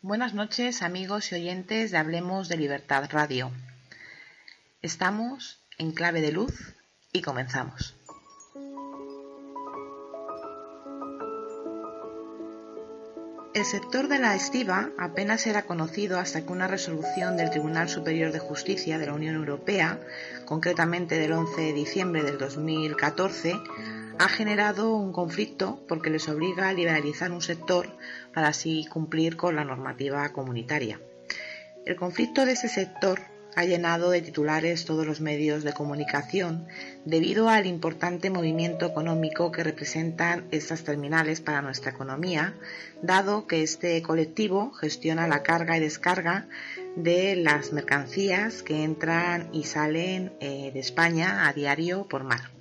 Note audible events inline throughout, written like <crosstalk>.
Buenas noches, amigos y oyentes de Hablemos de Libertad Radio. Estamos en clave de luz y comenzamos. El sector de la estiva apenas era conocido hasta que una resolución del Tribunal Superior de Justicia de la Unión Europea, concretamente del 11 de diciembre del 2014, ha generado un conflicto porque les obliga a liberalizar un sector para así cumplir con la normativa comunitaria. El conflicto de ese sector ha llenado de titulares todos los medios de comunicación debido al importante movimiento económico que representan estas terminales para nuestra economía, dado que este colectivo gestiona la carga y descarga de las mercancías que entran y salen eh, de España a diario por mar.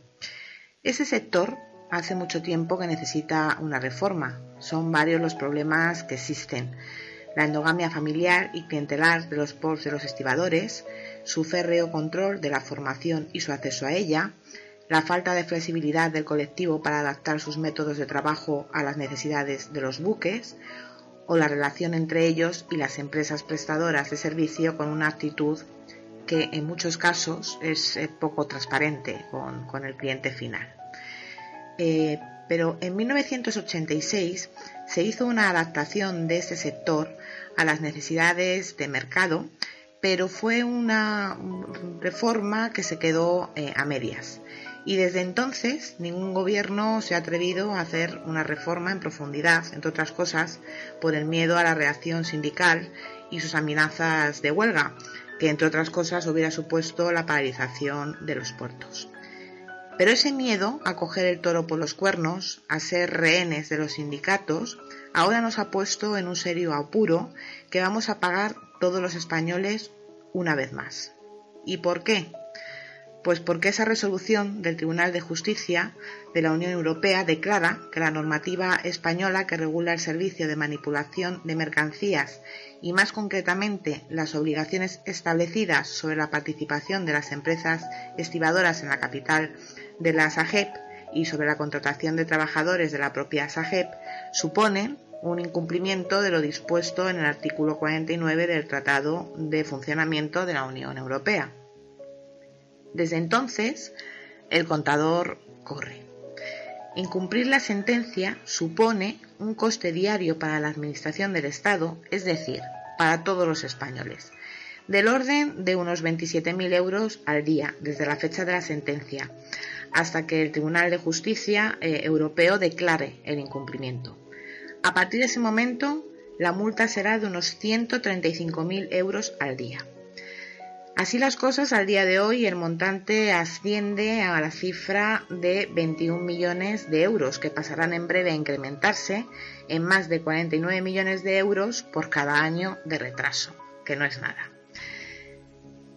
Ese sector hace mucho tiempo que necesita una reforma. Son varios los problemas que existen la endogamia familiar y clientelar de los ports de los estibadores, su férreo control de la formación y su acceso a ella, la falta de flexibilidad del colectivo para adaptar sus métodos de trabajo a las necesidades de los buques, o la relación entre ellos y las empresas prestadoras de servicio con una actitud que en muchos casos es eh, poco transparente con, el cliente final. Eh, pero en 1986 se hizo una adaptación de este sector a las necesidades de mercado, pero fue una reforma que se quedó eh, a medias. Y desde entonces ningún gobierno se ha atrevido a hacer una reforma en profundidad, entre otras cosas, por el miedo a la reacción sindical y sus amenazas de huelga, que entre otras cosas hubiera supuesto la paralización de los puertos. Pero ese miedo a coger el toro por los cuernos, a ser rehenes de los sindicatos, ahora nos ha puesto en un serio apuro que vamos a pagar todos los españoles una vez más. ¿Y por qué? Pues porque esa resolución del Tribunal de Justicia de la Unión Europea declara que la normativa española que regula el servicio de manipulación de mercancías y más concretamente las obligaciones establecidas sobre la participación de las empresas estibadoras en la capital de la SAGEP y sobre la contratación de trabajadores de la propia SAGEP suponen un incumplimiento de lo dispuesto en el artículo 49 del Tratado de Funcionamiento de la Unión Europea. Desde entonces, el contador corre. Incumplir la sentencia supone un coste diario para la Administración del Estado, es decir, para todos los españoles, del orden de unos 27.000 euros al día desde la fecha de la sentencia, hasta que el Tribunal de Justicia eh, Europeo declare el incumplimiento. A partir de ese momento, la multa será de unos 135.000 euros al día. Así las cosas, al día de hoy el montante asciende a la cifra de 21 millones de euros, que pasarán en breve a incrementarse en más de 49 millones de euros por cada año de retraso, que no es nada.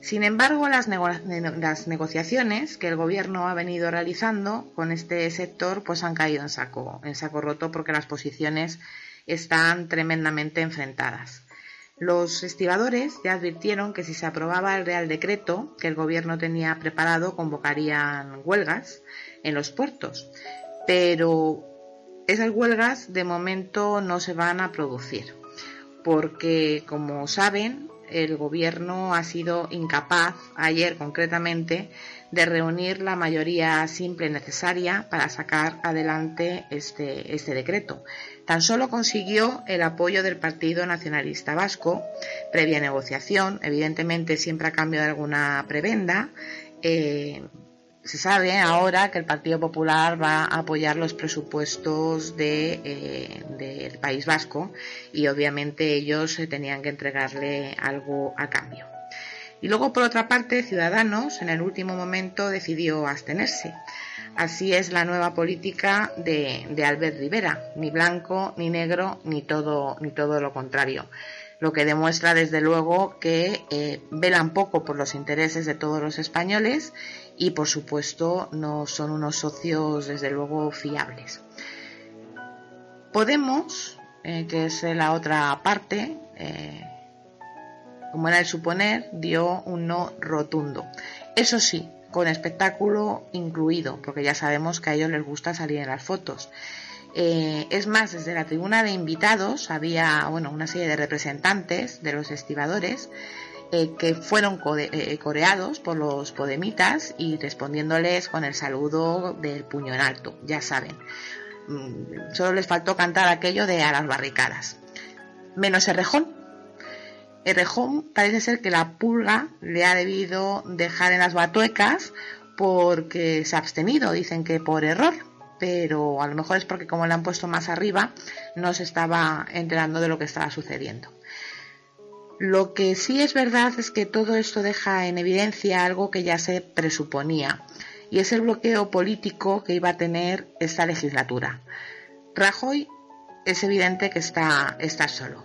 Sin embargo, las, negociaciones que el gobierno ha venido realizando con este sector pues han caído en saco, en saco roto porque las posiciones están tremendamente enfrentadas. Los estibadores ya advirtieron que si se aprobaba el Real Decreto que el gobierno tenía preparado convocarían huelgas en los puertos, pero esas huelgas de momento no se van a producir porque, como saben, el gobierno ha sido incapaz, ayer concretamente, de reunir la mayoría simple necesaria para sacar adelante este, este decreto. Tan solo consiguió el apoyo del Partido Nacionalista Vasco, previa negociación, evidentemente siempre a cambio de alguna prebenda, eh, se sabe ahora que el Partido Popular va a apoyar los presupuestos eh, del País Vasco y obviamente ellos tenían que entregarle algo a cambio. Y luego, por otra parte, Ciudadanos en el último momento decidió abstenerse. Así es la nueva política de, Albert Rivera, ni blanco, ni negro, ni todo, ni todo lo contrario. Lo que demuestra desde luego que eh, velan poco por los intereses de todos los españoles y por supuesto no son unos socios desde luego fiables. Podemos, eh, que es la otra parte, eh, como era el suponer, dio un no rotundo. Eso sí, con espectáculo incluido, porque ya sabemos que a ellos les gusta salir en las fotos. Eh, es más, desde la tribuna de invitados había bueno, una serie de representantes de los estibadores eh, que fueron eh, coreados por los podemitas y respondiéndoles con el saludo del puño en alto, ya saben. Mm, solo les faltó cantar aquello de a las barricadas. Menos el rejón, Errejón parece ser que la pulga le ha debido dejar en las batuecas porque se ha abstenido, dicen que por error, pero a lo mejor es porque como le han puesto más arriba no se estaba enterando de lo que estaba sucediendo. Lo que sí es verdad es que todo esto deja en evidencia algo que ya se presuponía, y es el bloqueo político que iba a tener esta legislatura. Rajoy es evidente que está, está solo.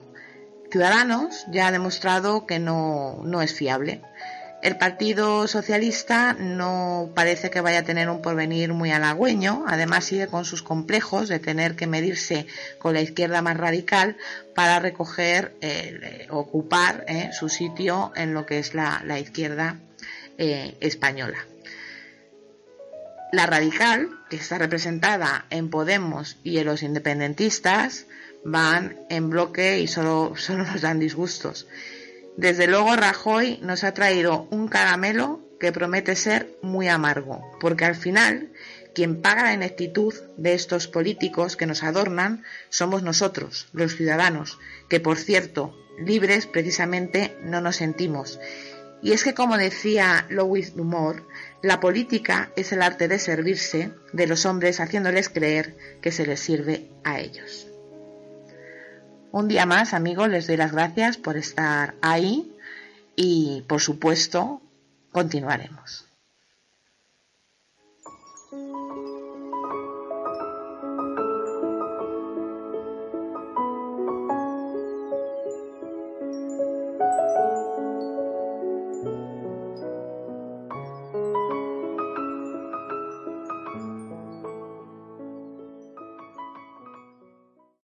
Ciudadanos ya ha demostrado que no, es fiable. El Partido Socialista no parece que vaya a tener un porvenir muy halagüeño, además sigue con sus complejos de tener que medirse con la izquierda más radical para recoger, eh, ocupar eh, su sitio en lo que es la, izquierda eh, española. La radical, que está representada en Podemos y en los independentistas, van en bloque y solo <laughs> nos dan disgustos. Desde luego Rajoy nos ha traído un caramelo que promete ser muy amargo, porque al final quien paga la ineptitud de estos políticos que nos adornan somos nosotros, los ciudadanos, que por cierto, libres precisamente no nos sentimos. Y es que como decía Louis Dumont, la política es el arte de servirse de los hombres haciéndoles creer que se les sirve a ellos. Un día más, amigos, les doy las gracias por estar ahí y, por supuesto, continuaremos.